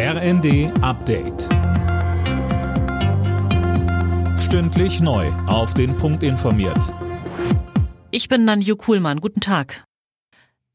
RND Update. Stündlich neu. Auf den Punkt informiert. Ich bin Nanju Kuhlmann. Guten Tag.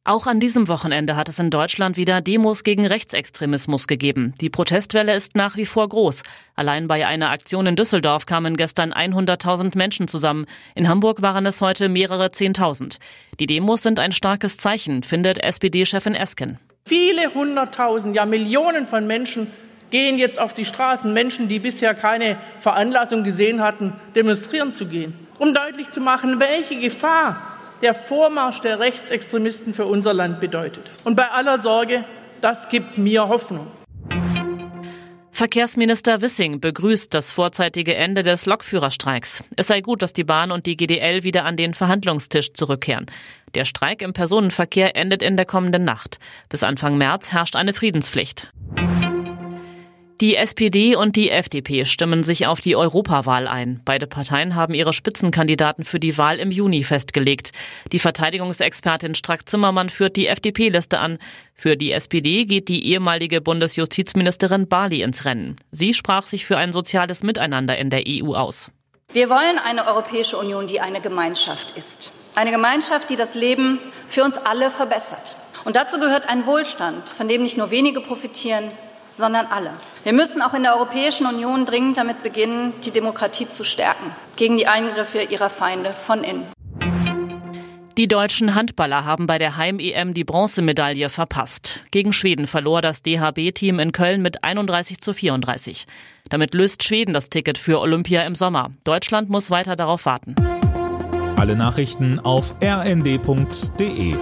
Auch an diesem Wochenende hat es in Deutschland wieder Demos gegen Rechtsextremismus gegeben. Die Protestwelle ist nach wie vor groß. Allein bei einer Aktion in Düsseldorf kamen gestern 100.000 Menschen zusammen. In Hamburg waren es heute mehrere Zehntausend. Die Demos sind ein starkes Zeichen, findet SPD-Chefin Esken. Viele hunderttausend, ja Millionen von Menschen gehen jetzt auf die Straßen, Menschen, die bisher keine Veranlassung gesehen hatten, demonstrieren zu gehen, um deutlich zu machen, welche Gefahr der Vormarsch der Rechtsextremisten für unser Land bedeutet. Und bei aller Sorge, das gibt mir Hoffnung. Verkehrsminister Wissing begrüßt das vorzeitige Ende des Lokführerstreiks. Es sei gut, dass die Bahn und die GDL wieder an den Verhandlungstisch zurückkehren. Der Streik im Personenverkehr endet in der kommenden Nacht. Bis Anfang März herrscht eine Friedenspflicht. Die SPD und die FDP stimmen sich auf die Europawahl ein. Beide Parteien haben ihre Spitzenkandidaten für die Wahl im Juni festgelegt. Die Verteidigungsexpertin Strack-Zimmermann führt die FDP-Liste an. Für die SPD geht die ehemalige Bundesjustizministerin Barley ins Rennen. Sie sprach sich für ein soziales Miteinander in der EU aus. Wir wollen eine Europäische Union, die eine Gemeinschaft ist. Eine Gemeinschaft, die das Leben für uns alle verbessert. Und dazu gehört ein Wohlstand, von dem nicht nur wenige profitieren, sondern alle. Wir müssen auch in der Europäischen Union dringend damit beginnen, die Demokratie zu stärken, gegen die Eingriffe ihrer Feinde von innen. Die deutschen Handballer haben bei der Heim-EM die Bronzemedaille verpasst. Gegen Schweden verlor das DHB-Team in Köln mit 31 zu 34. Damit löst Schweden das Ticket für Olympia im Sommer. Deutschland muss weiter darauf warten. Alle Nachrichten auf rnd.de